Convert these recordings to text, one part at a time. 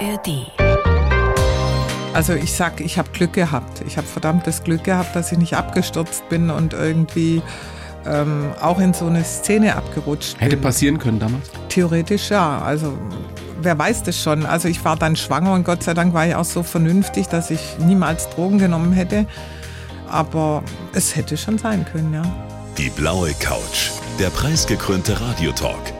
ARD. Also ich sag, ich habe Glück gehabt. Ich habe verdammtes Glück gehabt, dass ich nicht abgestürzt bin und irgendwie ähm, auch in so eine Szene abgerutscht bin. Hätte passieren können damals? Theoretisch ja. Also wer weiß das schon. Also ich war dann schwanger und Gott sei Dank war ich auch so vernünftig, dass ich niemals Drogen genommen hätte. Aber es hätte schon sein können, ja. Die blaue Couch, der preisgekrönte Radiotalk.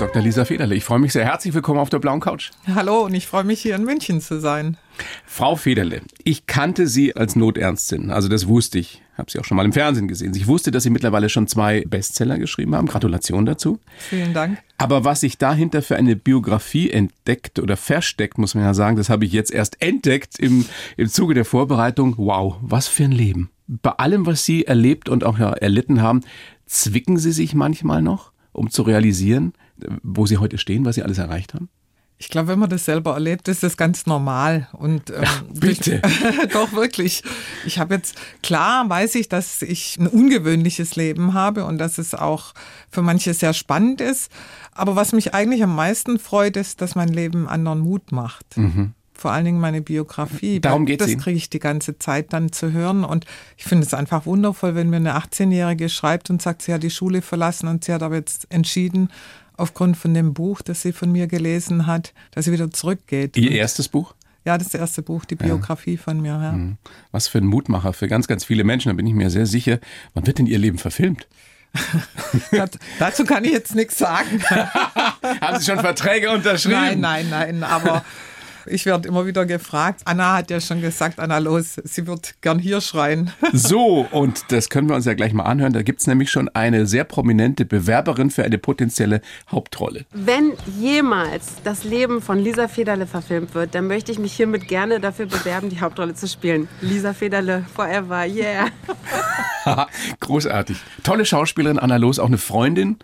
Dr. Lisa Federle, ich freue mich sehr. Herzlich willkommen auf der blauen Couch. Hallo und ich freue mich hier in München zu sein. Frau Federle, ich kannte Sie als Notärztin, also das wusste ich. Habe Sie auch schon mal im Fernsehen gesehen. Ich wusste, dass Sie mittlerweile schon zwei Bestseller geschrieben haben. Gratulation dazu. Vielen Dank. Aber was sich dahinter für eine Biografie entdeckt oder versteckt, muss man ja sagen, das habe ich jetzt erst entdeckt im, im Zuge der Vorbereitung. Wow, was für ein Leben. Bei allem, was Sie erlebt und auch ja, erlitten haben, zwicken Sie sich manchmal noch, um zu realisieren, wo Sie heute stehen, was Sie alles erreicht haben? Ich glaube, wenn man das selber erlebt, ist das ganz normal. Und ähm, Ach, bitte. doch wirklich. Ich habe jetzt klar weiß ich, dass ich ein ungewöhnliches Leben habe und dass es auch für manche sehr spannend ist. Aber was mich eigentlich am meisten freut, ist, dass mein Leben anderen Mut macht. Mhm. Vor allen Dingen meine Biografie. Darum geht's Das kriege ich die ganze Zeit dann zu hören. Und ich finde es einfach wundervoll, wenn mir eine 18-Jährige schreibt und sagt, sie hat die Schule verlassen und sie hat aber jetzt entschieden, aufgrund von dem Buch, das sie von mir gelesen hat, dass sie wieder zurückgeht. Ihr erstes Buch? Ja, das erste Buch, die Biografie ja. von mir. Ja. Was für ein Mutmacher für ganz, ganz viele Menschen, da bin ich mir sehr sicher. Wann wird denn Ihr Leben verfilmt? Dazu kann ich jetzt nichts sagen. Haben Sie schon Verträge unterschrieben? Nein, nein, nein, aber ich werde immer wieder gefragt. Anna hat ja schon gesagt, Anna, los, sie wird gern hier schreien. So, und das können wir uns ja gleich mal anhören. Da gibt es nämlich schon eine sehr prominente Bewerberin für eine potenzielle Hauptrolle. Wenn jemals das Leben von Lisa Federle verfilmt wird, dann möchte ich mich hiermit gerne dafür bewerben, die Hauptrolle zu spielen. Lisa Federle, forever, yeah. Großartig. Tolle Schauspielerin, Anna Los, auch eine Freundin.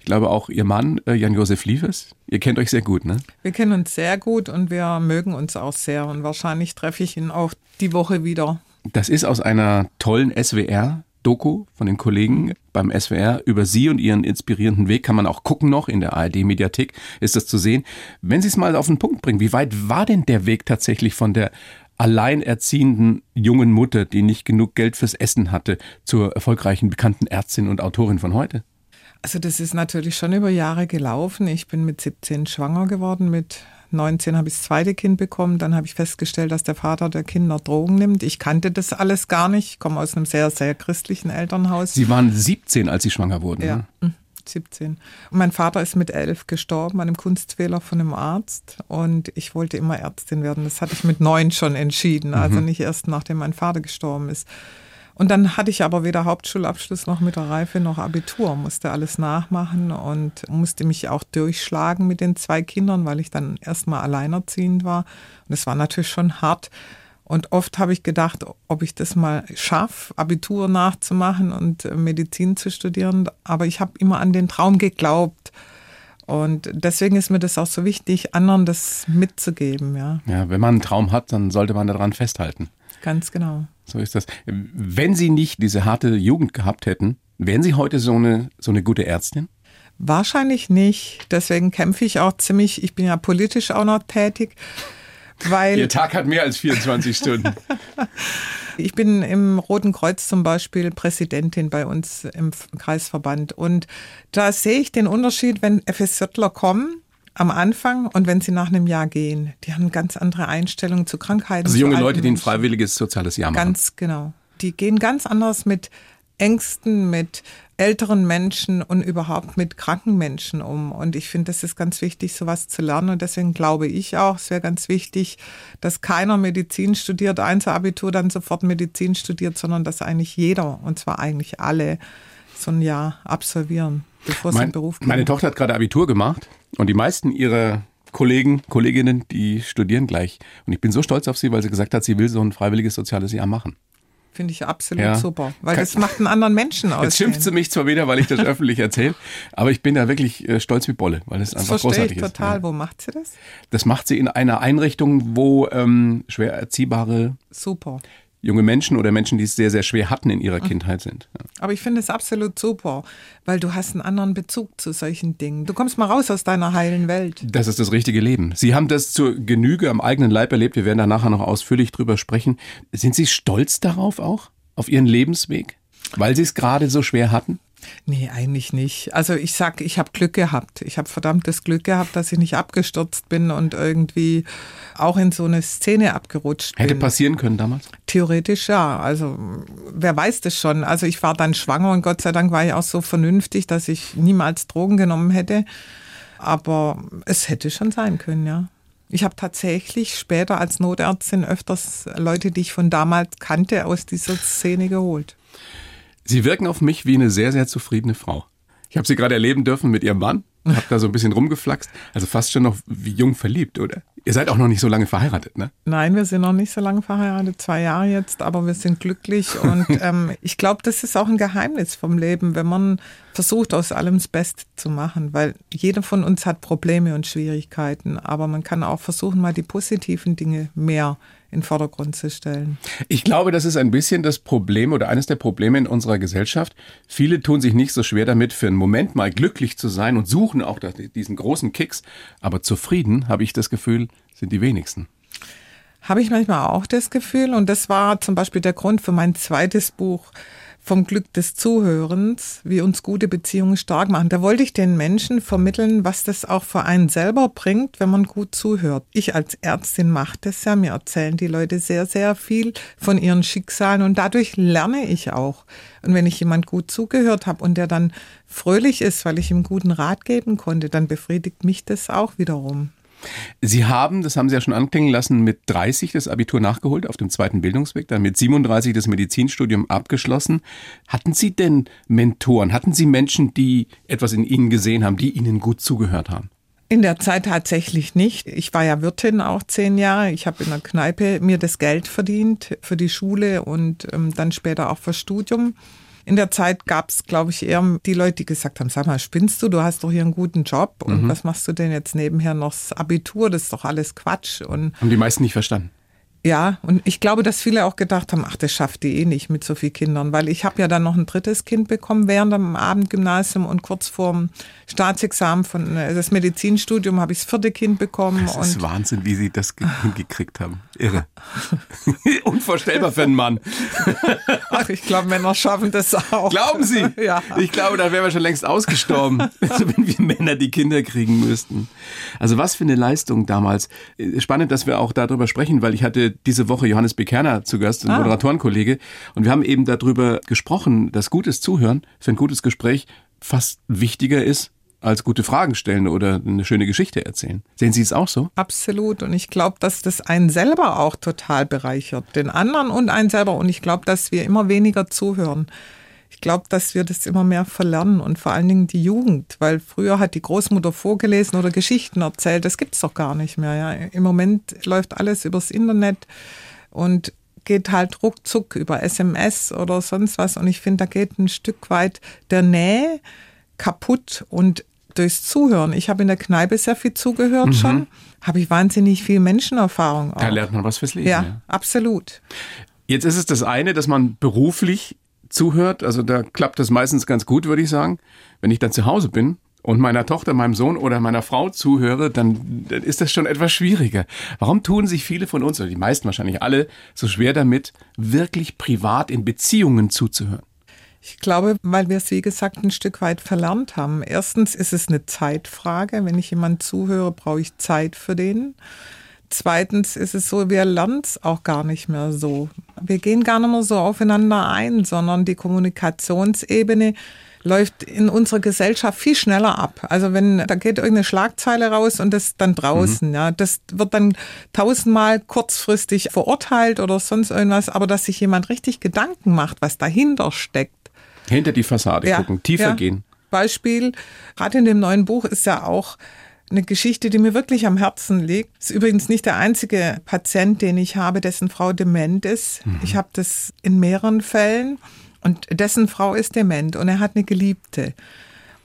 Ich glaube auch Ihr Mann, äh, Jan-Josef Liefers. Ihr kennt euch sehr gut, ne? Wir kennen uns sehr gut und wir mögen uns auch sehr. Und wahrscheinlich treffe ich ihn auch die Woche wieder. Das ist aus einer tollen SWR. Doku von den Kollegen beim SWR über Sie und Ihren inspirierenden Weg kann man auch gucken noch in der ARD-Mediathek ist das zu sehen. Wenn Sie es mal auf den Punkt bringen, wie weit war denn der Weg tatsächlich von der alleinerziehenden jungen Mutter, die nicht genug Geld fürs Essen hatte, zur erfolgreichen bekannten Ärztin und Autorin von heute? Also das ist natürlich schon über Jahre gelaufen. Ich bin mit 17 schwanger geworden, mit 19 habe ich das zweite Kind bekommen. Dann habe ich festgestellt, dass der Vater der Kinder Drogen nimmt. Ich kannte das alles gar nicht. Ich komme aus einem sehr, sehr christlichen Elternhaus. Sie waren 17, als Sie schwanger wurden. Ja. Ne? 17. Und mein Vater ist mit elf gestorben an einem Kunstfehler von einem Arzt und ich wollte immer Ärztin werden. Das hatte ich mit neun schon entschieden, also mhm. nicht erst nachdem mein Vater gestorben ist. Und dann hatte ich aber weder Hauptschulabschluss noch mit der Reife noch Abitur, musste alles nachmachen und musste mich auch durchschlagen mit den zwei Kindern, weil ich dann erstmal alleinerziehend war. Und es war natürlich schon hart. Und oft habe ich gedacht, ob ich das mal schaffe, Abitur nachzumachen und Medizin zu studieren. Aber ich habe immer an den Traum geglaubt. Und deswegen ist mir das auch so wichtig, anderen das mitzugeben. Ja, ja wenn man einen Traum hat, dann sollte man daran festhalten. Ganz genau. So ist das. Wenn Sie nicht diese harte Jugend gehabt hätten, wären Sie heute so eine, so eine gute Ärztin? Wahrscheinlich nicht. Deswegen kämpfe ich auch ziemlich, ich bin ja politisch auch noch tätig. Weil Ihr Tag hat mehr als 24 Stunden. ich bin im Roten Kreuz zum Beispiel Präsidentin bei uns im Kreisverband. Und da sehe ich den Unterschied, wenn FSJler kommen am Anfang und wenn sie nach einem Jahr gehen. Die haben eine ganz andere Einstellung zu Krankheiten. Also junge Leute, die ein freiwilliges soziales Jahr machen. Ganz genau. Die gehen ganz anders mit Ängsten, mit älteren Menschen und überhaupt mit kranken Menschen um. Und ich finde, das ist ganz wichtig, sowas zu lernen. Und deswegen glaube ich auch, es wäre ganz wichtig, dass keiner Medizin studiert, Einzelabitur dann sofort Medizin studiert, sondern dass eigentlich jeder, und zwar eigentlich alle, so ein Jahr absolvieren, bevor sie mein, in den Beruf gehen. Meine Tochter hat gerade Abitur gemacht und die meisten ihrer Kollegen, Kolleginnen, die studieren gleich. Und ich bin so stolz auf sie, weil sie gesagt hat, sie will so ein freiwilliges soziales Jahr machen. Finde ich absolut ja. super, weil Kann, das macht einen anderen Menschen aus. Jetzt schimpft sie mich zwar wieder, weil ich das öffentlich erzähle, aber ich bin da wirklich äh, stolz wie Bolle, weil es einfach großartig ich total. Ist. Wo macht sie das? Das macht sie in einer Einrichtung, wo ähm, schwer erziehbare super junge Menschen oder Menschen, die es sehr, sehr schwer hatten in ihrer mhm. Kindheit sind. Ja. Aber ich finde es absolut super, weil du hast einen anderen Bezug zu solchen Dingen. Du kommst mal raus aus deiner heilen Welt. Das ist das richtige Leben. Sie haben das zur Genüge am eigenen Leib erlebt. Wir werden da nachher noch ausführlich drüber sprechen. Sind Sie stolz darauf auch? Auf Ihren Lebensweg? Weil Sie es gerade so schwer hatten? Nee, eigentlich nicht. Also ich sag, ich habe Glück gehabt. Ich habe verdammtes Glück gehabt, dass ich nicht abgestürzt bin und irgendwie auch in so eine Szene abgerutscht Hätte bin. Hätte passieren können damals? Theoretisch ja. Also wer weiß das schon. Also ich war dann schwanger und Gott sei Dank war ich auch so vernünftig, dass ich niemals Drogen genommen hätte. Aber es hätte schon sein können, ja. Ich habe tatsächlich später als Notärztin öfters Leute, die ich von damals kannte, aus dieser Szene geholt. Sie wirken auf mich wie eine sehr, sehr zufriedene Frau. Ich habe Sie gerade erleben dürfen mit Ihrem Mann, habe da so ein bisschen rumgeflaxt, also fast schon noch wie jung verliebt, oder? Ihr seid auch noch nicht so lange verheiratet, ne? Nein, wir sind noch nicht so lange verheiratet, zwei Jahre jetzt, aber wir sind glücklich und ähm, ich glaube, das ist auch ein Geheimnis vom Leben, wenn man versucht, aus allem das Beste zu machen, weil jeder von uns hat Probleme und Schwierigkeiten, aber man kann auch versuchen, mal die positiven Dinge mehr in den Vordergrund zu stellen. Ich glaube, das ist ein bisschen das Problem oder eines der Probleme in unserer Gesellschaft. Viele tun sich nicht so schwer damit, für einen Moment mal glücklich zu sein und suchen auch diesen großen Kicks. Aber zufrieden, habe ich das Gefühl, sind die wenigsten. Habe ich manchmal auch das Gefühl. Und das war zum Beispiel der Grund für mein zweites Buch vom Glück des Zuhörens, wie uns gute Beziehungen stark machen. Da wollte ich den Menschen vermitteln, was das auch für einen selber bringt, wenn man gut zuhört. Ich als Ärztin mache das ja. Mir erzählen die Leute sehr, sehr viel von ihren Schicksalen und dadurch lerne ich auch. Und wenn ich jemand gut zugehört habe und der dann fröhlich ist, weil ich ihm guten Rat geben konnte, dann befriedigt mich das auch wiederum. Sie haben, das haben Sie ja schon anklingen lassen, mit 30 das Abitur nachgeholt auf dem zweiten Bildungsweg, dann mit 37 das Medizinstudium abgeschlossen. Hatten Sie denn Mentoren? Hatten Sie Menschen, die etwas in Ihnen gesehen haben, die Ihnen gut zugehört haben? In der Zeit tatsächlich nicht. Ich war ja Wirtin auch zehn Jahre. Ich habe in der Kneipe mir das Geld verdient für die Schule und ähm, dann später auch fürs Studium. In der Zeit gab es, glaube ich, eher die Leute, die gesagt haben, sag mal, spinnst du, du hast doch hier einen guten Job und mhm. was machst du denn jetzt nebenher noch das Abitur, das ist doch alles Quatsch. Und haben die meisten nicht verstanden. Ja, und ich glaube, dass viele auch gedacht haben, ach, das schafft die eh nicht mit so vielen Kindern, weil ich habe ja dann noch ein drittes Kind bekommen während dem Abendgymnasium und kurz vorm Staatsexamen von äh, das Medizinstudium habe ich das vierte Kind bekommen. Das ist Wahnsinn, wie Sie das hingekriegt haben. Irre. Unvorstellbar für einen Mann. Ach, ich glaube, Männer schaffen das auch. Glauben Sie? Ja. Ich glaube, da wären wir schon längst ausgestorben, wenn wir Männer die Kinder kriegen müssten. Also was für eine Leistung damals. Spannend, dass wir auch darüber sprechen, weil ich hatte diese Woche Johannes Bekerner zu Gast, ein ah. Moderatorenkollege. Und wir haben eben darüber gesprochen, dass gutes Zuhören für ein gutes Gespräch fast wichtiger ist als gute Fragen stellen oder eine schöne Geschichte erzählen. Sehen Sie es auch so? Absolut. Und ich glaube, dass das einen selber auch total bereichert. Den anderen und einen selber. Und ich glaube, dass wir immer weniger zuhören. Ich glaube, dass wir das immer mehr verlernen und vor allen Dingen die Jugend, weil früher hat die Großmutter vorgelesen oder Geschichten erzählt. Das gibt es doch gar nicht mehr. Ja. Im Moment läuft alles übers Internet und geht halt ruckzuck über SMS oder sonst was. Und ich finde, da geht ein Stück weit der Nähe kaputt und durchs Zuhören. Ich habe in der Kneipe sehr viel zugehört mhm. schon, habe ich wahnsinnig viel Menschenerfahrung. Auch. Da lernt man was fürs Leben. Ja, ja, absolut. Jetzt ist es das eine, dass man beruflich zuhört. Also da klappt das meistens ganz gut, würde ich sagen. Wenn ich dann zu Hause bin und meiner Tochter, meinem Sohn oder meiner Frau zuhöre, dann, dann ist das schon etwas schwieriger. Warum tun sich viele von uns, oder die meisten wahrscheinlich alle, so schwer damit, wirklich privat in Beziehungen zuzuhören? Ich glaube, weil wir es, wie gesagt, ein Stück weit verlernt haben. Erstens ist es eine Zeitfrage. Wenn ich jemand zuhöre, brauche ich Zeit für den. Zweitens ist es so, wir lernen es auch gar nicht mehr so. Wir gehen gar nicht mehr so aufeinander ein, sondern die Kommunikationsebene läuft in unserer Gesellschaft viel schneller ab. Also wenn da geht irgendeine Schlagzeile raus und das dann draußen, mhm. ja, das wird dann tausendmal kurzfristig verurteilt oder sonst irgendwas, aber dass sich jemand richtig Gedanken macht, was dahinter steckt. Hinter die Fassade ja, gucken, tiefer ja. gehen. Beispiel, gerade in dem neuen Buch ist ja auch eine Geschichte, die mir wirklich am Herzen liegt. Ist übrigens nicht der einzige Patient, den ich habe, dessen Frau dement ist. Mhm. Ich habe das in mehreren Fällen und dessen Frau ist dement und er hat eine Geliebte.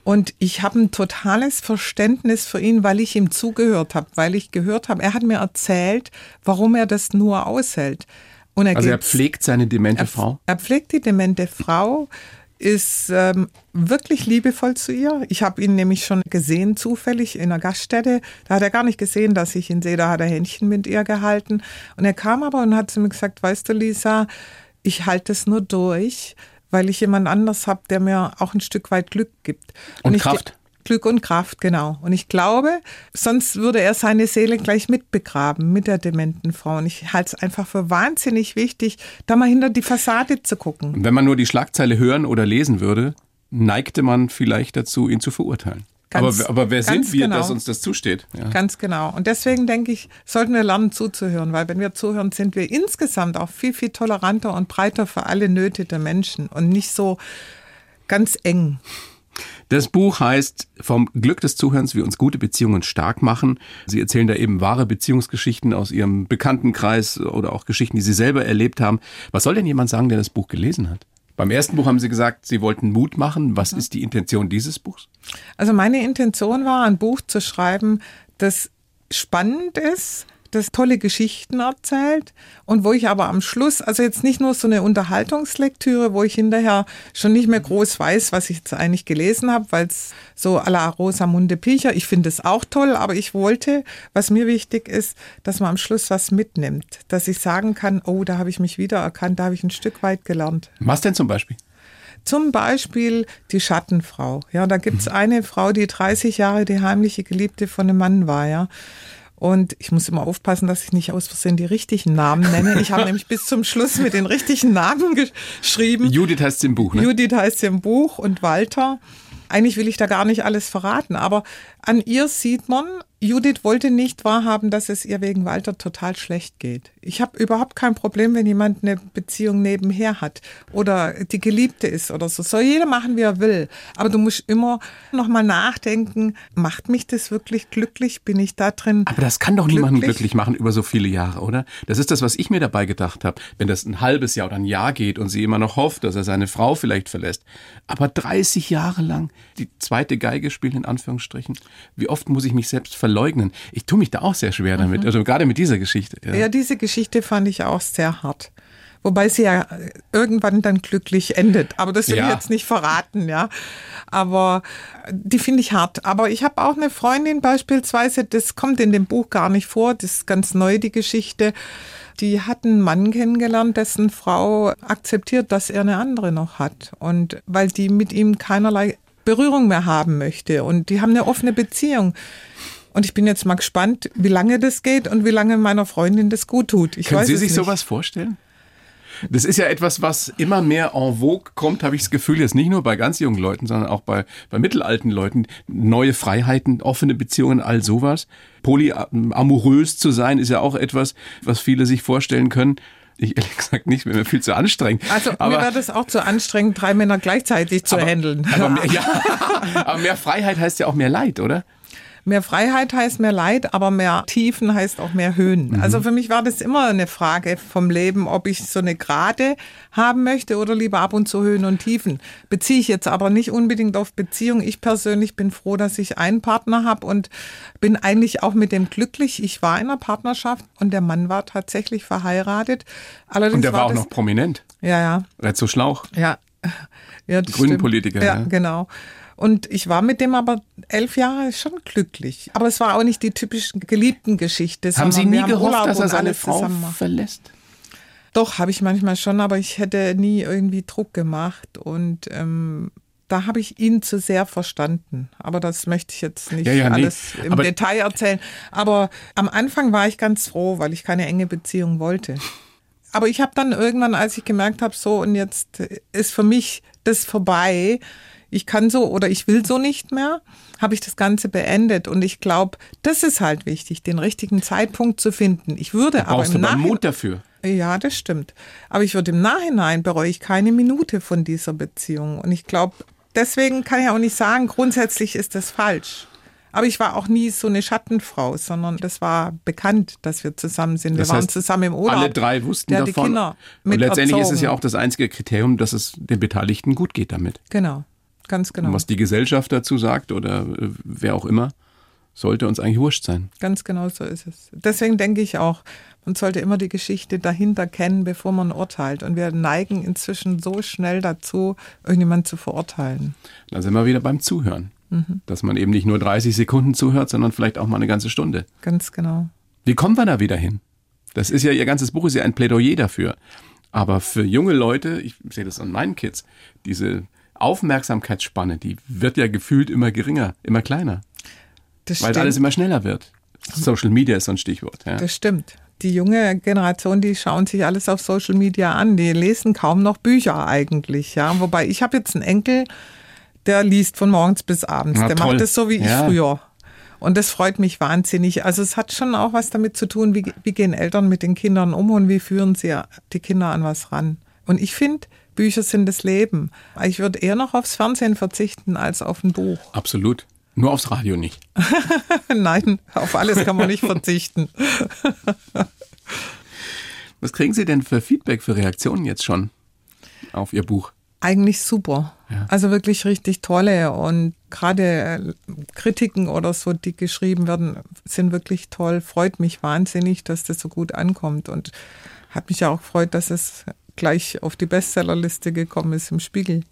Und ich habe ein totales Verständnis für ihn, weil ich ihm zugehört habe, weil ich gehört habe, er hat mir erzählt, warum er das nur aushält. Und er also er pflegt seine demente er, Frau? Er pflegt die demente Frau ist ähm, wirklich liebevoll zu ihr. Ich habe ihn nämlich schon gesehen, zufällig in einer Gaststätte. Da hat er gar nicht gesehen, dass ich ihn sehe. Da hat er Händchen mit ihr gehalten. Und er kam aber und hat zu mir gesagt, weißt du, Lisa, ich halte es nur durch, weil ich jemand anders habe, der mir auch ein Stück weit Glück gibt. Und, und Kraft. Glück und Kraft, genau. Und ich glaube, sonst würde er seine Seele gleich mitbegraben mit der dementen Frau. Und ich halte es einfach für wahnsinnig wichtig, da mal hinter die Fassade zu gucken. Und wenn man nur die Schlagzeile hören oder lesen würde, neigte man vielleicht dazu, ihn zu verurteilen. Ganz, aber, aber wer sind wir, genau. dass uns das zusteht? Ja. Ganz genau. Und deswegen denke ich, sollten wir lernen zuzuhören, weil wenn wir zuhören, sind wir insgesamt auch viel, viel toleranter und breiter für alle Nöte der Menschen und nicht so ganz eng. Das Buch heißt Vom Glück des Zuhörens, wie uns gute Beziehungen stark machen. Sie erzählen da eben wahre Beziehungsgeschichten aus Ihrem Bekanntenkreis oder auch Geschichten, die Sie selber erlebt haben. Was soll denn jemand sagen, der das Buch gelesen hat? Beim ersten Buch haben Sie gesagt, Sie wollten Mut machen. Was ist die Intention dieses Buchs? Also meine Intention war, ein Buch zu schreiben, das spannend ist, das tolle Geschichten erzählt und wo ich aber am Schluss, also jetzt nicht nur so eine Unterhaltungslektüre, wo ich hinterher schon nicht mehr groß weiß, was ich jetzt eigentlich gelesen habe, weil es so à la Rosamunde Pilcher, ich finde es auch toll, aber ich wollte, was mir wichtig ist, dass man am Schluss was mitnimmt, dass ich sagen kann, oh, da habe ich mich wiedererkannt, da habe ich ein Stück weit gelernt. Was denn zum Beispiel? Zum Beispiel die Schattenfrau. Ja, da gibt es eine Frau, die 30 Jahre die heimliche Geliebte von einem Mann war, ja. Und ich muss immer aufpassen, dass ich nicht aus Versehen die richtigen Namen nenne. Ich habe nämlich bis zum Schluss mit den richtigen Namen geschrieben. Judith heißt sie im Buch, ne? Judith heißt sie im Buch und Walter. Eigentlich will ich da gar nicht alles verraten, aber an ihr sieht man, Judith wollte nicht wahrhaben, dass es ihr wegen Walter total schlecht geht. Ich habe überhaupt kein Problem, wenn jemand eine Beziehung nebenher hat oder die Geliebte ist oder so. Soll jeder machen, wie er will. Aber du musst immer noch mal nachdenken, macht mich das wirklich glücklich? Bin ich da drin? Aber das kann doch glücklich? niemanden glücklich machen über so viele Jahre, oder? Das ist das, was ich mir dabei gedacht habe. Wenn das ein halbes Jahr oder ein Jahr geht und sie immer noch hofft, dass er seine Frau vielleicht verlässt. Aber 30 Jahre lang die zweite Geige spielen, in Anführungsstrichen. Wie oft muss ich mich selbst verleugnen? Ich tue mich da auch sehr schwer damit, mhm. also gerade mit dieser Geschichte. Ja. ja, diese Geschichte fand ich auch sehr hart. Wobei sie ja irgendwann dann glücklich endet. Aber das will ja. ich jetzt nicht verraten, ja. Aber die finde ich hart. Aber ich habe auch eine Freundin beispielsweise, das kommt in dem Buch gar nicht vor, das ist ganz neu, die Geschichte. Die hat einen Mann kennengelernt, dessen Frau akzeptiert, dass er eine andere noch hat. Und weil die mit ihm keinerlei Berührung mehr haben möchte. Und die haben eine offene Beziehung. Und ich bin jetzt mal gespannt, wie lange das geht und wie lange meiner Freundin das gut tut. Ich Können Sie sich nicht. sowas vorstellen? Das ist ja etwas, was immer mehr en vogue kommt, habe ich das Gefühl, jetzt nicht nur bei ganz jungen Leuten, sondern auch bei, bei mittelalten Leuten. Neue Freiheiten, offene Beziehungen, all sowas. Polyamorös zu sein, ist ja auch etwas, was viele sich vorstellen können. Ich ehrlich gesagt nicht, wäre mir viel zu anstrengend. Also aber, mir wäre das auch zu anstrengend, drei Männer gleichzeitig zu aber, handeln. Aber mehr, ja, aber mehr Freiheit heißt ja auch mehr Leid, oder? Mehr Freiheit heißt mehr Leid, aber mehr Tiefen heißt auch mehr Höhen. Mhm. Also für mich war das immer eine Frage vom Leben, ob ich so eine Gerade haben möchte oder lieber ab und zu Höhen und Tiefen. Beziehe ich jetzt aber nicht unbedingt auf Beziehung. Ich persönlich bin froh, dass ich einen Partner habe und bin eigentlich auch mit dem glücklich. Ich war in einer Partnerschaft und der Mann war tatsächlich verheiratet. Allerdings und der war, war auch noch prominent. Ja, ja. Red so Schlauch. Ja. ja Grünen Politiker. Ja, ja, genau. Und ich war mit dem aber elf Jahre schon glücklich. Aber es war auch nicht die typische geliebten Geschichte. Haben Sie nie gehofft, Urlaub dass er seine Frau verlässt? Doch, habe ich manchmal schon, aber ich hätte nie irgendwie Druck gemacht und ähm, da habe ich ihn zu sehr verstanden. Aber das möchte ich jetzt nicht ja, ja, alles nee. im aber Detail erzählen. Aber am Anfang war ich ganz froh, weil ich keine enge Beziehung wollte. Aber ich habe dann irgendwann, als ich gemerkt habe, so und jetzt ist für mich das vorbei, ich kann so oder ich will so nicht mehr, habe ich das Ganze beendet. Und ich glaube, das ist halt wichtig, den richtigen Zeitpunkt zu finden. Ich würde da aber im Nachhinein. Mut dafür. Ja, das stimmt. Aber ich würde im Nachhinein bereue ich keine Minute von dieser Beziehung. Und ich glaube, deswegen kann ich auch nicht sagen, grundsätzlich ist das falsch. Aber ich war auch nie so eine Schattenfrau, sondern das war bekannt, dass wir zusammen sind. Wir Das waren heißt, zusammen im Urlaub. Alle drei wussten Der hat die davon. Kinder und mit letztendlich ist es ja erzogen. auch das einzige Kriterium, dass es den Beteiligten gut geht damit. Genau, ganz genau. Und was die Gesellschaft dazu sagt oder äh, wer auch immer, sollte uns eigentlich wurscht sein. Ganz genau so ist es. Deswegen denke ich auch, man sollte immer die Geschichte dahinter kennen, bevor man urteilt. Und wir neigen inzwischen so schnell dazu, irgendjemanden zu verurteilen. Da sind wir wieder beim Zuhören. Mhm. Dass man eben nicht nur 30 Sekunden zuhört, sondern vielleicht auch mal eine ganze Stunde. Ganz genau. Wie kommen wir da wieder hin? Das ist ja, ihr ganzes Buch ist ja ein Plädoyer dafür. Aber für junge Leute, ich sehe das an meinen Kids, diese Aufmerksamkeitsspanne, die wird ja gefühlt immer geringer, immer kleiner, Das weil stimmt. alles immer schneller wird. Social Media ist so ein Stichwort. Ja. Das stimmt. Die junge Generation, die schauen sich alles auf Social Media an. Die lesen kaum noch Bücher eigentlich. Ja, wobei ich habe jetzt einen Enkel, der liest von morgens bis abends. Na, der toll. macht das so wie ich Ja. früher. Und das freut mich wahnsinnig. Also es hat schon auch was damit zu tun, wie, wie gehen Eltern mit den Kindern um und wie führen sie die Kinder an was ran. Und ich finde, Bücher sind das Leben. Ich würde eher noch aufs Fernsehen verzichten als auf ein Buch. Absolut. Nur aufs Radio nicht. Nein, auf alles kann man nicht verzichten. Was kriegen Sie denn für Feedback, für Reaktionen jetzt schon auf Ihr Buch? Eigentlich super. Ja. Also wirklich richtig tolle. Und gerade äh, Kritiken oder so, die geschrieben werden, sind wirklich toll. Freut mich wahnsinnig, dass das so gut ankommt. Und hat mich ja auch gefreut, dass es gleich auf die Bestsellerliste gekommen ist im Spiegel.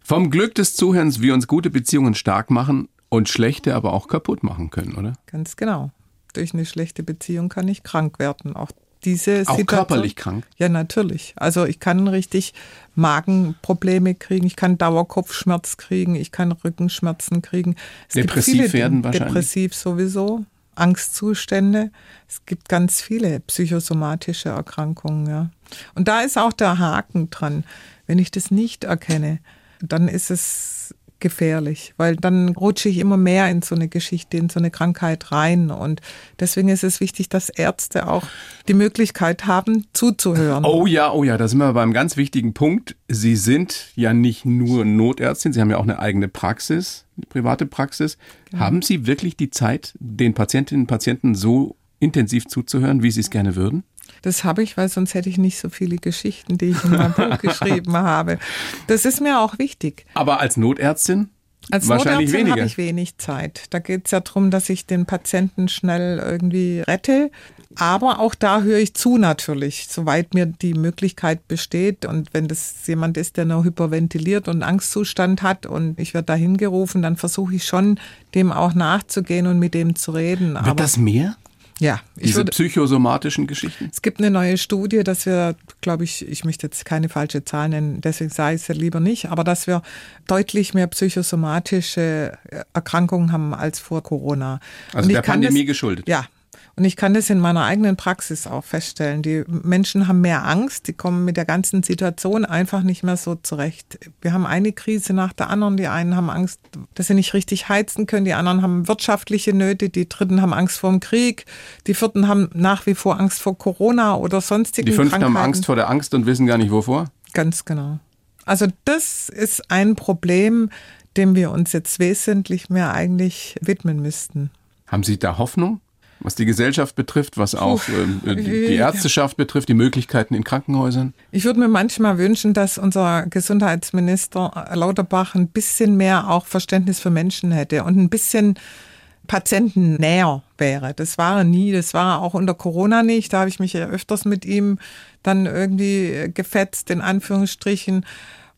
Vom Glück des Zuhörens, wie uns gute Beziehungen stark machen und schlechte aber auch kaputt machen können, oder? Ganz genau. Durch eine schlechte Beziehung kann ich krank werden. Auch diese Auch Situation- körperlich krank. Ja, natürlich. Also ich kann richtig Magenprobleme kriegen, ich kann Dauerkopfschmerz kriegen, ich kann Rückenschmerzen kriegen. Es Depressiv werden wahrscheinlich. Depressiv sowieso, Angstzustände. Es gibt ganz viele psychosomatische Erkrankungen, ja. Und da ist auch der Haken dran. Wenn ich das nicht erkenne, dann ist es gefährlich, weil dann rutsche ich immer mehr in so eine Geschichte, in so eine Krankheit rein. Und deswegen ist es wichtig, dass Ärzte auch die Möglichkeit haben, zuzuhören. Oh ja, oh ja, da sind wir beim ganz wichtigen Punkt. Sie sind ja nicht nur Notärztin, Sie haben ja auch eine eigene Praxis, private Praxis. Haben Sie wirklich die Zeit, den Patientinnen und Patienten so intensiv zuzuhören, wie Sie es gerne würden? Das habe ich, weil sonst hätte ich nicht so viele Geschichten, die ich in meinem Buch geschrieben habe. Das ist mir auch wichtig. Aber als Notärztin Als wahrscheinlich Notärztin weniger. habe ich wenig Zeit. Da geht es ja darum, dass ich den Patienten schnell irgendwie rette. Aber auch da höre ich zu natürlich, soweit mir die Möglichkeit besteht. Und wenn das jemand ist, der nur hyperventiliert und Angstzustand hat und ich werde da hingerufen, dann versuche ich schon, dem auch nachzugehen und mit dem zu reden. Wird Aber das mehr? Ja, ich Diese würde, psychosomatische Geschichten? es gibt eine neue Studie, dass wir, glaube ich, ich möchte jetzt keine falsche Zahl nennen, deswegen sage ich es ja lieber nicht, aber dass wir deutlich mehr psychosomatische Erkrankungen haben als vor Corona. Also der Pandemie das, geschuldet. Ja. Und ich kann das in meiner eigenen Praxis auch feststellen. Die Menschen haben mehr Angst, die kommen mit der ganzen Situation einfach nicht mehr so zurecht. Wir haben eine Krise nach der anderen. Die einen haben Angst, dass sie nicht richtig heizen können, die anderen haben wirtschaftliche Nöte, die dritten haben Angst vor dem Krieg, die vierten haben nach wie vor Angst vor Corona oder sonstigen Die fünften haben. Angst vor der Angst und wissen gar nicht wovor. Ganz genau. Also das ist ein Problem, dem wir uns jetzt wesentlich mehr eigentlich widmen müssten. Haben Sie da Hoffnung? Was die Gesellschaft betrifft, was auch ähm, die, die Ja. Ärzteschaft betrifft, die Möglichkeiten in Krankenhäusern? Ich würde mir manchmal wünschen, dass unser Gesundheitsminister Lauterbach ein bisschen mehr auch Verständnis für Menschen hätte und ein bisschen patientennäher wäre. Das war er nie, das war er auch unter Corona nicht. Da habe ich mich ja öfters mit ihm dann irgendwie gefetzt, in Anführungsstrichen.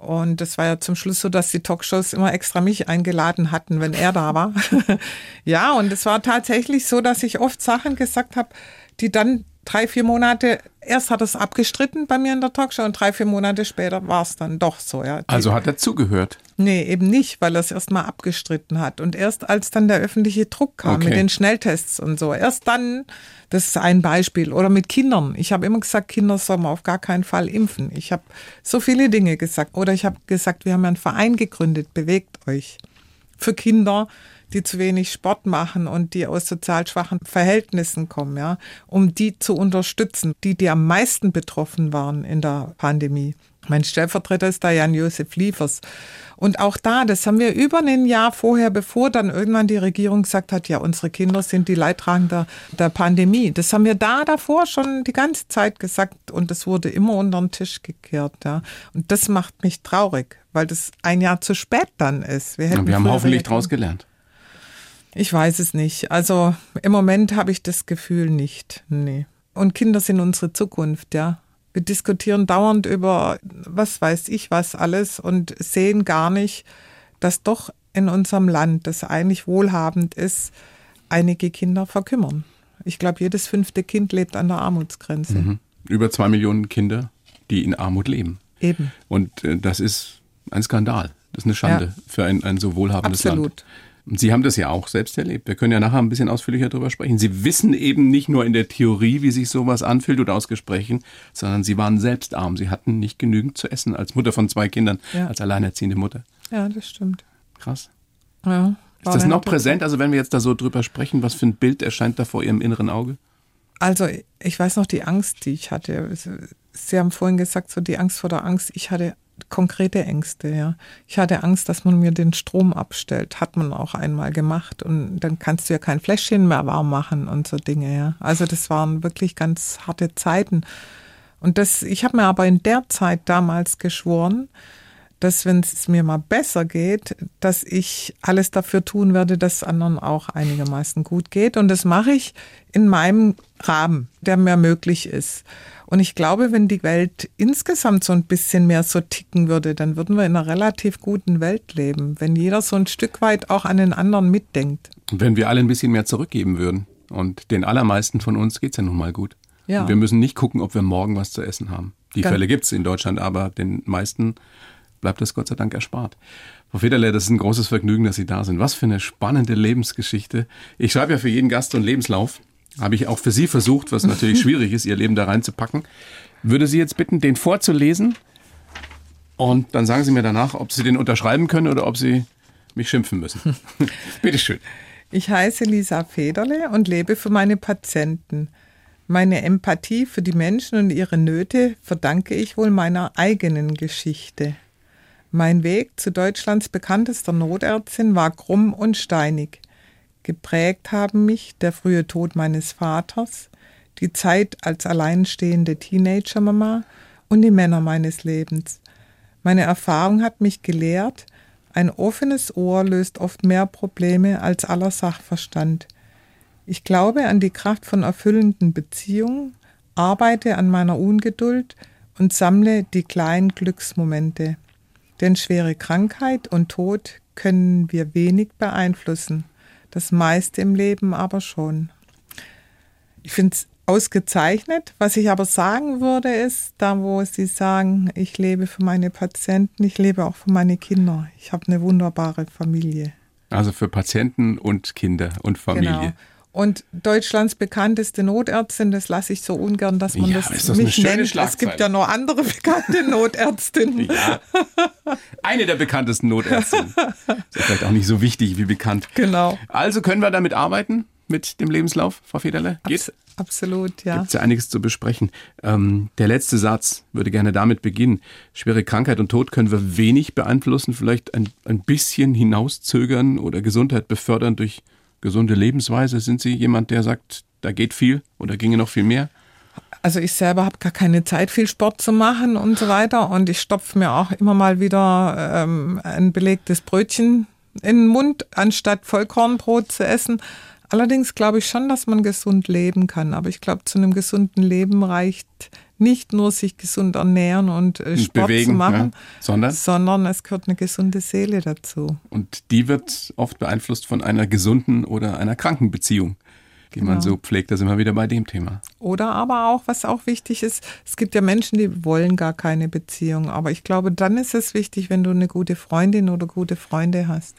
Und das war ja zum Schluss so, dass die Talkshows immer extra mich eingeladen hatten, wenn er da war. ja, und es war tatsächlich so, dass ich oft Sachen gesagt habe, die dann drei, vier Monate, erst hat er es abgestritten bei mir in der Talkshow und drei, vier Monate später war es dann doch so. Ja. Die- Also hat er zugehört. Nee, eben nicht, weil er es erst mal abgestritten hat. Und erst als dann der öffentliche Druck kam Okay. mit den Schnelltests und so, erst dann, das ist ein Beispiel. Oder mit Kindern. Ich habe immer gesagt, Kinder soll man auf gar keinen Fall impfen. Ich habe so viele Dinge gesagt. Oder ich habe gesagt, wir haben ja einen Verein gegründet, bewegt euch. Für Kinder, die zu wenig Sport machen und die aus sozial schwachen Verhältnissen kommen, ja, um die zu unterstützen, die, die am meisten betroffen waren in der Pandemie. Mein Stellvertreter ist da Jan-Josef Liefers. Und auch da, das haben wir über ein Jahr vorher, bevor dann irgendwann die Regierung gesagt hat, ja, unsere Kinder sind die Leidtragenden der Pandemie. Das haben wir da davor schon die ganze Zeit gesagt und das wurde immer unter den Tisch gekehrt. Ja. Und das macht mich traurig, weil das ein Jahr zu spät dann ist. Wir, wir haben hoffentlich daraus gelernt. Ich weiß es nicht. Also im Moment habe ich das Gefühl nicht. Nee. Und Kinder sind unsere Zukunft, ja. Wir diskutieren dauernd über was weiß ich was alles und sehen gar nicht, dass doch in unserem Land, das eigentlich wohlhabend ist, einige Kinder verkümmern. Ich glaube, jedes fünfte Kind lebt an der Armutsgrenze. Mhm. Über zwei Millionen Kinder, die in Armut leben. Eben. Und äh, das ist ein Skandal. Das ist eine Schande ja. für ein, ein so wohlhabendes Absolut. Land. Und Sie haben das ja auch selbst erlebt. Wir können ja nachher ein bisschen ausführlicher darüber sprechen. Sie wissen eben nicht nur in der Theorie, wie sich sowas anfühlt oder aus Gesprächen, sondern Sie waren selbst arm. Sie hatten nicht genügend zu essen als Mutter von zwei Kindern, ja. als alleinerziehende Mutter. Ja, das stimmt. Krass. Ja, ist das noch präsent? Also wenn wir jetzt da so drüber sprechen, was für ein Bild erscheint da vor Ihrem inneren Auge? Also ich weiß noch die Angst, die ich hatte. Sie haben vorhin gesagt, so die Angst vor der Angst. Ich hatte konkrete Ängste, ja. Ich hatte Angst, dass man mir den Strom abstellt. Hat man auch einmal gemacht und dann kannst du ja kein Fläschchen mehr warm machen und so Dinge, ja. Also das waren wirklich ganz harte Zeiten. Und das, ich habe mir aber in der Zeit damals geschworen, dass wenn es mir mal besser geht, dass ich alles dafür tun werde, dass es anderen auch einigermaßen gut geht. Und das mache ich in meinem Rahmen, der mir möglich ist. Und ich glaube, wenn die Welt insgesamt so ein bisschen mehr so ticken würde, dann würden wir in einer relativ guten Welt leben, wenn jeder so ein Stück weit auch an den anderen mitdenkt. Wenn wir alle ein bisschen mehr zurückgeben würden. Und den allermeisten von uns geht es ja nun mal gut. Ja. Und wir müssen nicht gucken, ob wir morgen was zu essen haben. Die Fälle gibt es in Deutschland, aber den meisten bleibt das Gott sei Dank erspart. Frau Federle, das ist ein großes Vergnügen, dass Sie da sind. Was für eine spannende Lebensgeschichte. Ich schreibe ja für jeden Gast so einen Lebenslauf. Habe ich auch für Sie versucht, was natürlich schwierig ist, Ihr Leben da reinzupacken. Würde Sie jetzt bitten, den vorzulesen und dann sagen Sie mir danach, ob Sie den unterschreiben können oder ob Sie mich schimpfen müssen. Bitte schön. Ich heiße Lisa Federle und lebe für meine Patienten. Meine Empathie für die Menschen und ihre Nöte verdanke ich wohl meiner eigenen Geschichte. Mein Weg zu Deutschlands bekanntester Notärztin war krumm und steinig. Geprägt haben mich der frühe Tod meines Vaters, die Zeit als alleinstehende Teenagermama und die Männer meines Lebens. Meine Erfahrung hat mich gelehrt, ein offenes Ohr löst oft mehr Probleme als aller Sachverstand. Ich glaube an die Kraft von erfüllenden Beziehungen, arbeite an meiner Ungeduld und sammle die kleinen Glücksmomente. Denn schwere Krankheit und Tod können wir wenig beeinflussen das meiste im Leben aber schon. Ich finde es ausgezeichnet. Was ich aber sagen würde, ist, da wo Sie sagen, ich lebe für meine Patienten, ich lebe auch für meine Kinder. Ich habe eine wunderbare Familie. Also für Patienten und Kinder und Familie. Genau. Und Deutschlands bekannteste Notärztin, das lasse ich so ungern, dass man ja, das, das mich nennt. Es gibt ja noch andere bekannte Notärztinnen. ja. Eine der bekanntesten Notärztinnen. Ist vielleicht auch nicht so wichtig wie bekannt. Genau. Also können wir damit arbeiten, mit dem Lebenslauf, Frau Federle? Geht? absolut, ja. Gibt ja einiges zu besprechen. Ähm, der letzte Satz würde gerne damit beginnen. Schwere Krankheit und Tod können wir wenig beeinflussen, vielleicht ein, ein bisschen hinauszögern oder Gesundheit befördern durch gesunde Lebensweise? Sind Sie jemand, der sagt, da geht viel oder ginge noch viel mehr? Also ich selber habe gar keine Zeit, viel Sport zu machen und so weiter. Und ich stopfe mir auch immer mal wieder ähm, ein belegtes Brötchen in den Mund, anstatt Vollkornbrot zu essen. Allerdings glaube ich schon, dass man gesund leben kann. Aber ich glaube, zu einem gesunden Leben reicht nicht nur sich gesund ernähren und äh, Sport Bewegen, zu machen, ja, sondern? sondern es gehört eine gesunde Seele dazu. Und die wird oft beeinflusst von einer gesunden oder einer kranken Beziehung die genau. man so pflegt. Da sind wir wieder bei dem Thema. Oder aber auch, was auch wichtig ist, es gibt ja Menschen, die wollen gar keine Beziehung. Aber ich glaube, dann ist es wichtig, wenn du eine gute Freundin oder gute Freunde hast.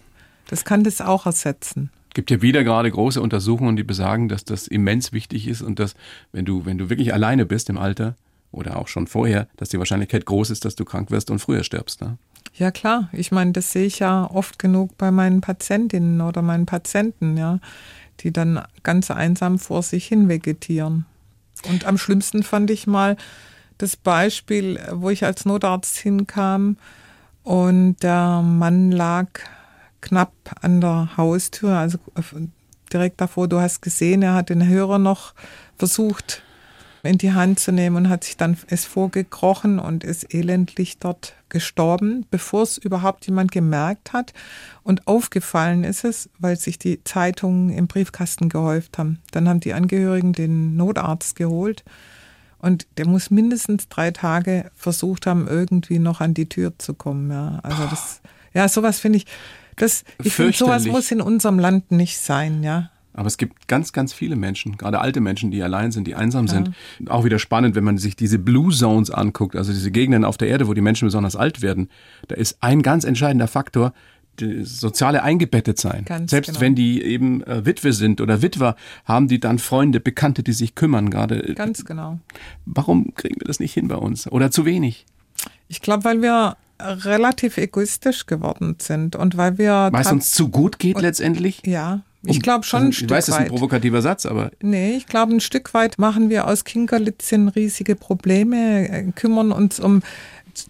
Das kann das auch ersetzen. Gibt ja wieder gerade große Untersuchungen, die besagen, dass das immens wichtig ist und dass, wenn du, wenn du wirklich alleine bist im Alter, oder auch schon vorher, dass die Wahrscheinlichkeit groß ist, dass du krank wirst und früher stirbst. Ne? Ja klar, ich meine, das sehe ich ja oft genug bei meinen Patientinnen oder meinen Patienten, ja, die dann ganz einsam vor sich hin vegetieren. Und am schlimmsten fand ich mal, das Beispiel, wo ich als Notarzt hinkam und der Mann lag knapp an der Haustür, also direkt davor. Du hast gesehen, er hat den Hörer noch versucht in die Hand zu nehmen und hat sich dann es vorgekrochen und ist elendlich dort gestorben, bevor es überhaupt jemand gemerkt hat. Und aufgefallen ist es, weil sich die Zeitungen im Briefkasten gehäuft haben. Dann haben die Angehörigen den Notarzt geholt und der muss mindestens drei Tage versucht haben, irgendwie noch an die Tür zu kommen. Ja, also das, ja, sowas finde ich, das, ich finde, sowas muss in unserem Land nicht sein, ja. Aber es gibt ganz, ganz viele Menschen, gerade alte Menschen, die allein sind, die einsam sind. Ja. Auch wieder spannend, wenn man sich diese Blue Zones anguckt, also diese Gegenden auf der Erde, wo die Menschen besonders alt werden. Da ist ein ganz entscheidender Faktor, das soziale eingebettet sein. Ganz Selbst genau. wenn die eben äh, Witwe sind oder Witwer, haben die dann Freunde, Bekannte, die sich kümmern gerade. Ganz genau. Warum kriegen wir das nicht hin bei uns? Oder zu wenig? Ich glaube, weil wir relativ egoistisch geworden sind und weil wir. Weil es uns zu gut geht letztendlich? Ja, ich glaube schon also, ein Stück weit. Ich weiß, das ist ein provokativer Satz, aber. Nee, ich glaube, ein Stück weit machen wir aus Kinkerlitzchen riesige Probleme, äh, kümmern uns um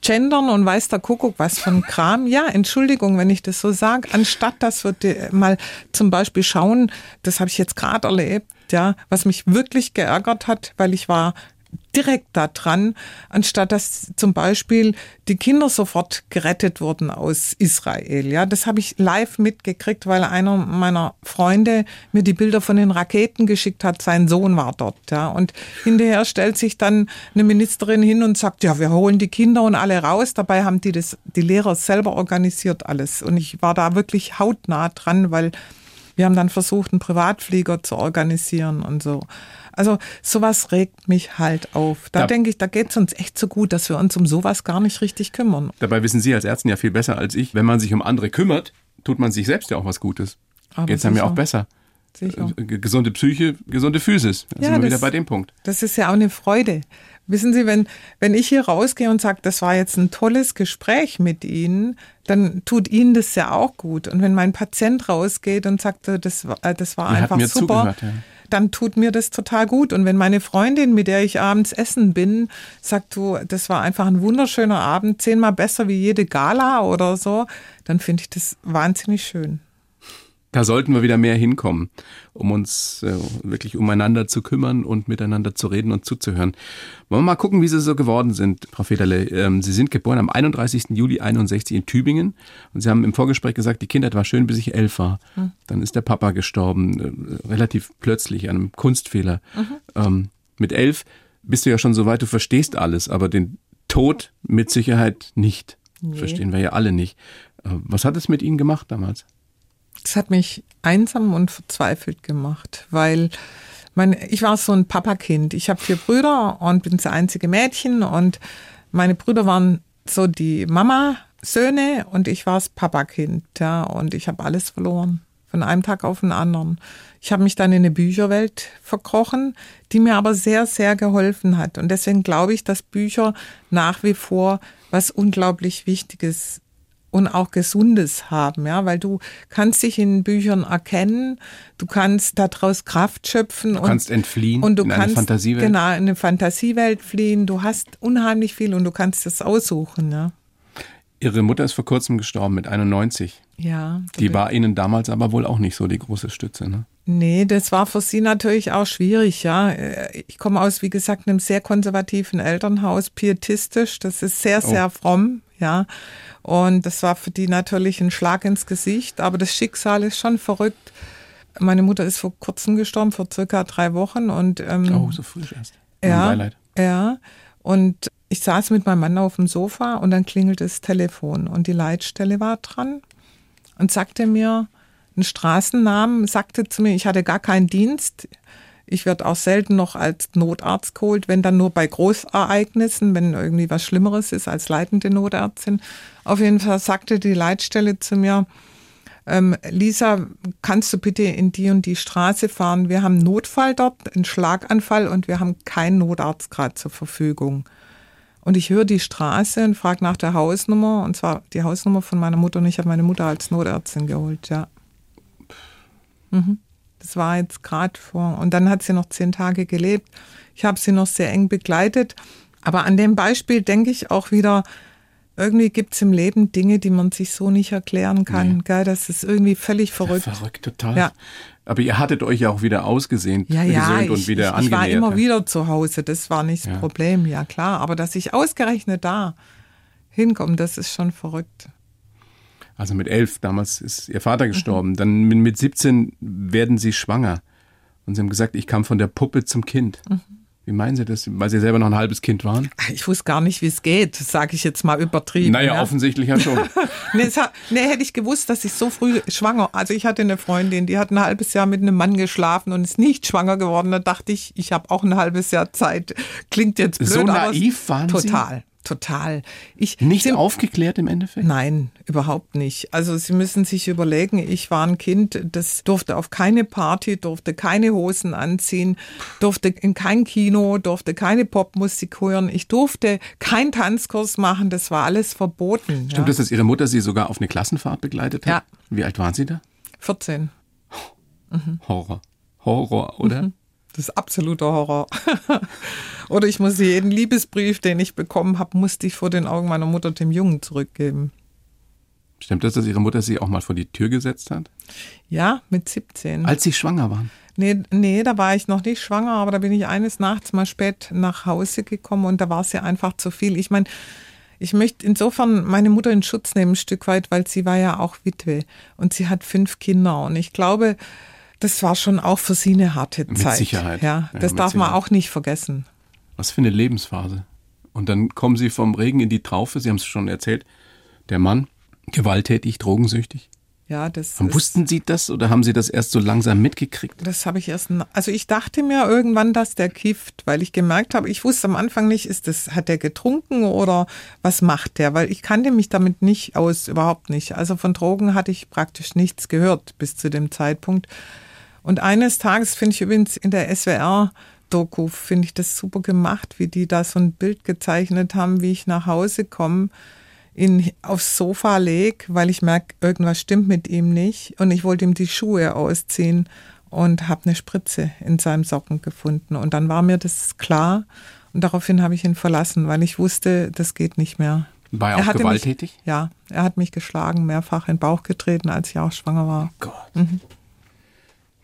Gendern und weiß der Kuckuck was von Kram. Ja, Entschuldigung, wenn ich das so sage. Anstatt dass wir mal zum Beispiel schauen, das habe ich jetzt gerade erlebt, ja, was mich wirklich geärgert hat, weil ich war direkt da dran, anstatt dass zum Beispiel die Kinder sofort gerettet wurden aus Israel. Ja, das habe ich live mitgekriegt, weil einer meiner Freunde mir die Bilder von den Raketen geschickt hat. Sein Sohn war dort. Ja, und hinterher stellt sich dann eine Ministerin hin und sagt, ja, wir holen die Kinder und alle raus. Dabei haben die das, die Lehrer selber organisiert alles. Und ich war da wirklich hautnah dran, weil wir haben dann versucht, einen Privatflieger zu organisieren und so. Also sowas regt mich halt auf. Da ja. denke ich, da geht es uns echt so gut, dass wir uns um sowas gar nicht richtig kümmern. Dabei wissen Sie als Ärztin ja viel besser als ich. Wenn man sich um andere kümmert, tut man sich selbst ja auch was Gutes. Geht es einem ja auch besser. Sicher. Äh, gesunde Psyche, gesunde Physis. Da ja, sind wir das, wieder bei dem Punkt. Das ist ja auch eine Freude. Wissen Sie, wenn, wenn ich hier rausgehe und sage, das war jetzt ein tolles Gespräch mit Ihnen, dann tut Ihnen das ja auch gut. Und wenn mein Patient rausgeht und sagt, das, äh, das war einfach super, ja dann tut mir das total gut. Und wenn meine Freundin, mit der ich abends essen bin, sagt, du, das war einfach ein wunderschöner Abend, zehnmal besser wie jede Gala oder so, dann finde ich das wahnsinnig schön. Da sollten wir wieder mehr hinkommen, um uns äh, wirklich umeinander zu kümmern und miteinander zu reden und zuzuhören. Wollen wir mal gucken, wie Sie so geworden sind, Frau Federle. Ähm, Sie sind geboren am 31. Juli 61 in Tübingen und Sie haben im Vorgespräch gesagt, die Kindheit war schön, bis ich elf war. Mhm. Dann ist der Papa gestorben, äh, relativ plötzlich, an einem Kunstfehler. Mhm. Ähm, mit elf bist du ja schon so weit, du verstehst alles, aber den Tod mit Sicherheit nicht. Nee. Verstehen wir ja alle nicht. Äh, was hat es mit Ihnen gemacht damals? Das hat mich einsam und verzweifelt gemacht, weil mein, ich war so ein Papakind. Ich habe vier Brüder und bin das einzige Mädchen und meine Brüder waren so die Mama-Söhne und ich war das Papakind. Ja, und ich habe alles verloren von einem Tag auf den anderen. Ich habe mich dann in eine Bücherwelt verkrochen, die mir aber sehr, sehr geholfen hat. Und deswegen glaube ich, dass Bücher nach wie vor was unglaublich Wichtiges und auch Gesundes haben, ja, weil du kannst dich in Büchern erkennen, du kannst daraus Kraft schöpfen. Du und, kannst entfliehen und du in kannst, eine Fantasiewelt. Genau, in eine Fantasiewelt fliehen. Du hast unheimlich viel und du kannst es aussuchen, ja. Ihre Mutter ist vor kurzem gestorben mit 91. Ja. Die war Ihnen damals aber wohl auch nicht so die große Stütze, ne? Nee, das war für sie natürlich auch schwierig, ja. Ich komme aus, wie gesagt, einem sehr konservativen Elternhaus, pietistisch. Das ist sehr, sehr oh. fromm, ja. Und das war für die natürlich ein Schlag ins Gesicht. Aber das Schicksal ist schon verrückt. Meine Mutter ist vor kurzem gestorben, vor circa drei Wochen. Und, ähm, oh, so frisch erst. Ja, ja. Und ich saß mit meinem Mann auf dem Sofa und dann klingelt das Telefon und die Leitstelle war dran und sagte mir einen Straßennamen, sagte zu mir, ich hatte gar keinen Dienst. Ich werde auch selten noch als Notarzt geholt, wenn dann nur bei Großereignissen, wenn irgendwie was Schlimmeres ist als leitende Notärztin. Auf jeden Fall sagte die Leitstelle zu mir, ähm, Lisa, kannst du bitte in die und die Straße fahren? Wir haben einen Notfall dort, einen Schlaganfall und wir haben keinen Notarzt gerade zur Verfügung. Und ich höre die Straße und frage nach der Hausnummer, und zwar die Hausnummer von meiner Mutter und ich habe meine Mutter als Notärztin geholt, ja. Mhm. Das war jetzt gerade vor. Und dann hat sie noch zehn Tage gelebt. Ich habe sie noch sehr eng begleitet. Aber an dem Beispiel denke ich auch wieder, irgendwie gibt es im Leben Dinge, die man sich so nicht erklären kann. Nee. Geil, das ist irgendwie völlig verrückt. Ja, verrückt, total. Ja. Aber ihr hattet euch ja auch wieder ausgesehen, ja, ja, gesöhnt und wieder ich, ich war immer wieder zu Hause, das war nicht das ja. Problem, ja klar. Aber dass ich ausgerechnet da hinkomme, das ist schon verrückt. Also mit elf, damals ist ihr Vater gestorben. Mhm. Dann mit 17 werden sie schwanger. Und sie haben gesagt, ich kam von der Puppe zum Kind. Mhm. Wie meinen Sie das? Weil Sie selber noch ein halbes Kind waren? Ich wusste gar nicht, wie es geht, sage ich jetzt mal übertrieben. Naja, ja. offensichtlich ja schon. nee, hat, nee, hätte ich gewusst, dass ich so früh schwanger, also ich hatte eine Freundin, die hat ein halbes Jahr mit einem Mann geschlafen und ist nicht schwanger geworden. Da dachte ich, ich habe auch ein halbes Jahr Zeit. Klingt jetzt blöd, so naiv waren total. Sie? Total. Total. Ich, nicht Sie, aufgeklärt im Endeffekt? Nein, überhaupt nicht. Also Sie müssen sich überlegen, ich war ein Kind, das durfte auf keine Party, durfte keine Hosen anziehen, durfte in kein Kino, durfte keine Popmusik hören. Ich durfte keinen Tanzkurs machen, das war alles verboten. Stimmt ja. dass Ihre Mutter Sie sogar auf eine Klassenfahrt begleitet hat? Ja. Wie alt waren Sie da? 14. Mhm. Horror. Horror, oder? Mhm. Das ist absoluter Horror. Oder ich muss jeden Liebesbrief, den ich bekommen habe, musste ich vor den Augen meiner Mutter dem Jungen zurückgeben. Stimmt das, dass Ihre Mutter Sie auch mal vor die Tür gesetzt hat? Ja, mit 17. Als Sie schwanger waren? Nee, nee, da war ich noch nicht schwanger, aber da bin ich eines Nachts mal spät nach Hause gekommen und da war es ja einfach zu viel. Ich meine, ich möchte insofern meine Mutter in Schutz nehmen, ein Stück weit, weil sie war ja auch Witwe und sie hat fünf Kinder. Und ich glaube, das war schon auch für sie eine harte mit Zeit. Mit Sicherheit. Ja, das ja, darf Sicherheit. man auch nicht vergessen. Was für eine Lebensphase. Und dann kommen sie vom Regen in die Traufe, Sie haben es schon erzählt, der Mann, gewalttätig, drogensüchtig. Ja, das. Wussten Sie das oder haben Sie das erst so langsam mitgekriegt? Das habe ich erst. Also ich dachte mir irgendwann, dass der kifft, weil ich gemerkt habe, ich wusste am Anfang nicht, ist das, hat der getrunken oder was macht der? Weil ich kannte mich damit nicht aus, überhaupt nicht. Also von Drogen hatte ich praktisch nichts gehört bis zu dem Zeitpunkt. Und eines Tages finde ich übrigens in der SWR Doku, finde ich das super gemacht, wie die da so ein Bild gezeichnet haben, wie ich nach Hause komme, ihn aufs Sofa leg, weil ich merke, irgendwas stimmt mit ihm nicht. Und ich wollte ihm die Schuhe ausziehen und habe eine Spritze in seinem Socken gefunden. Und dann war mir das klar. Und daraufhin habe ich ihn verlassen, weil ich wusste, das geht nicht mehr. War er auch er gewalttätig? Mich, ja, er hat mich geschlagen, mehrfach in den Bauch getreten, als ich auch schwanger war. Oh Gott. Mhm.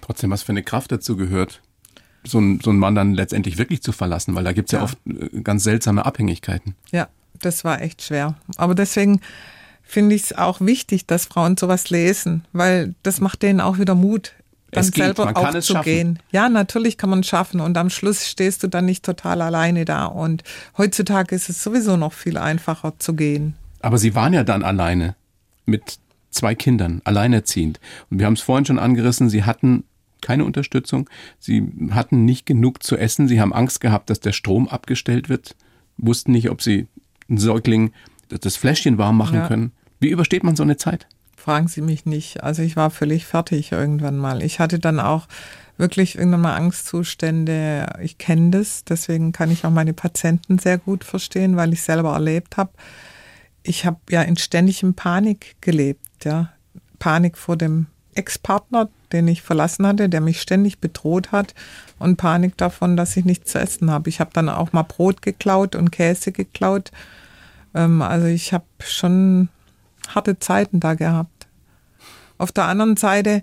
Trotzdem, was für eine Kraft dazu gehört, so einen, so einen Mann dann letztendlich wirklich zu verlassen, weil da gibt es ja. ja oft äh, ganz seltsame Abhängigkeiten. Ja, das war echt schwer. Aber deswegen finde ich es auch wichtig, dass Frauen sowas lesen, weil das macht denen auch wieder Mut, dann es selber geht, auch zu gehen. Ja, natürlich kann man es schaffen und am Schluss stehst du dann nicht total alleine da. Und heutzutage ist es sowieso noch viel einfacher zu gehen. Aber Sie waren ja dann alleine mit zwei Kindern, alleinerziehend. Und wir haben es vorhin schon angerissen, Sie hatten keine Unterstützung. Sie hatten nicht genug zu essen. Sie haben Angst gehabt, dass der Strom abgestellt wird. Wussten nicht, ob sie einen Säugling das Fläschchen warm machen ja. können. Wie übersteht man so eine Zeit? Fragen Sie mich nicht. Also ich war völlig fertig irgendwann mal. Ich hatte dann auch wirklich irgendwann mal Angstzustände. Ich kenne das, deswegen kann ich auch meine Patienten sehr gut verstehen, weil ich selber erlebt habe. Ich habe ja in ständigem Panik gelebt, ja. Panik vor dem Ex-Partner, den ich verlassen hatte, der mich ständig bedroht hat und Panik davon, dass ich nichts zu essen habe. Ich habe dann auch mal Brot geklaut und Käse geklaut. Ähm, also ich habe schon harte Zeiten da gehabt. Auf der anderen Seite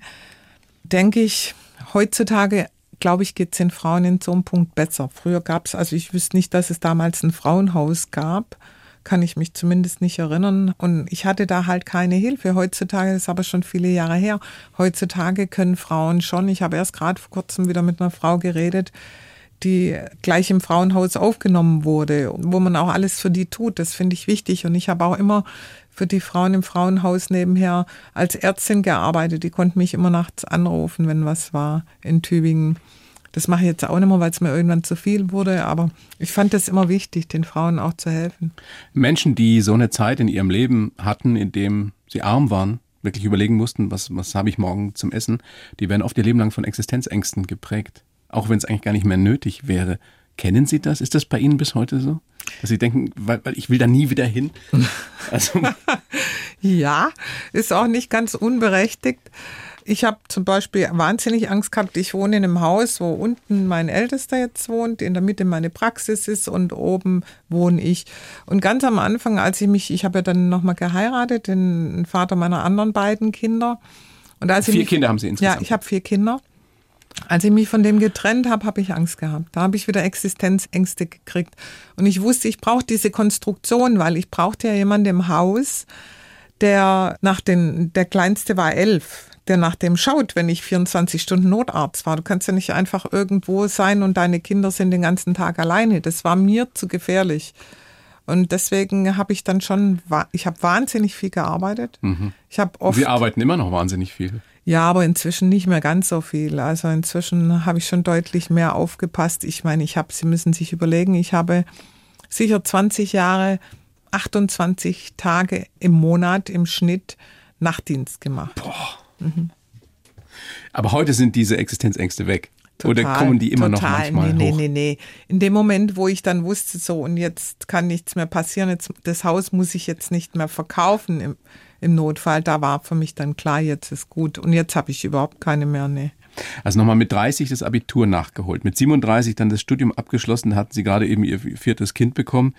denke ich, heutzutage, glaube ich, geht es den Frauen in so einem Punkt besser. Früher gab es, also ich wüsste nicht, dass es damals ein Frauenhaus gab kann ich mich zumindest nicht erinnern. Und ich hatte da halt keine Hilfe. Heutzutage, das ist aber schon viele Jahre her, heutzutage können Frauen schon, ich habe erst gerade vor kurzem wieder mit einer Frau geredet, die gleich im Frauenhaus aufgenommen wurde, wo man auch alles für die tut. Das finde ich wichtig. Und ich habe auch immer für die Frauen im Frauenhaus nebenher als Ärztin gearbeitet. Die konnten mich immer nachts anrufen, wenn was war in Tübingen. Das mache ich jetzt auch nicht mehr, weil es mir irgendwann zu viel wurde, aber ich fand es immer wichtig, den Frauen auch zu helfen. Menschen, die so eine Zeit in ihrem Leben hatten, in dem sie arm waren, wirklich überlegen mussten, was, was habe ich morgen zum Essen, die werden oft ihr Leben lang von Existenzängsten geprägt, auch wenn es eigentlich gar nicht mehr nötig wäre. Kennen Sie das? Ist das bei Ihnen bis heute so? Dass Sie denken, weil, weil ich will da nie wieder hin? Also. ja, ist auch nicht ganz unberechtigt Ich habe zum Beispiel wahnsinnig Angst gehabt. Ich wohne in einem Haus, wo unten mein Ältester jetzt wohnt, in der Mitte meine Praxis ist und oben wohne ich. Und ganz am Anfang, als ich mich, ich habe ja dann nochmal geheiratet, den Vater meiner anderen beiden Kinder. Und als vier ich mich, Kinder haben Sie insgesamt? Ja, ich habe vier Kinder. Als ich mich von dem getrennt habe, habe ich Angst gehabt. Da habe ich wieder Existenzängste gekriegt. Und ich wusste, ich brauche diese Konstruktion, weil ich brauchte ja jemanden im Haus, der nach den, der kleinste war elf, der nach dem schaut, wenn ich 24 Stunden Notarzt war. Du kannst ja nicht einfach irgendwo sein und deine Kinder sind den ganzen Tag alleine. Das war mir zu gefährlich. Und deswegen habe ich dann schon, ich habe wahnsinnig viel gearbeitet. Mhm. Ich habe oft. Wir arbeiten immer noch wahnsinnig viel. Ja, aber inzwischen nicht mehr ganz so viel. Also inzwischen habe ich schon deutlich mehr aufgepasst. Ich meine, ich habe, Sie müssen sich überlegen, ich habe sicher 20 Jahre, 28 Tage im Monat im Schnitt Nachtdienst gemacht. Boah. Mhm. Aber heute sind diese Existenzängste weg. Total, Oder kommen die immer total. noch manchmal nee, hoch? Nee, nee, nee. In dem Moment, wo ich dann wusste, so und jetzt kann nichts mehr passieren, jetzt, das Haus muss ich jetzt nicht mehr verkaufen im, im Notfall, da war für mich dann klar, jetzt ist gut. Und jetzt habe ich überhaupt keine mehr, nee. Also nochmal mit 30 das Abitur nachgeholt, mit 37 dann das Studium abgeschlossen, hatten Sie gerade eben Ihr viertes Kind bekommen.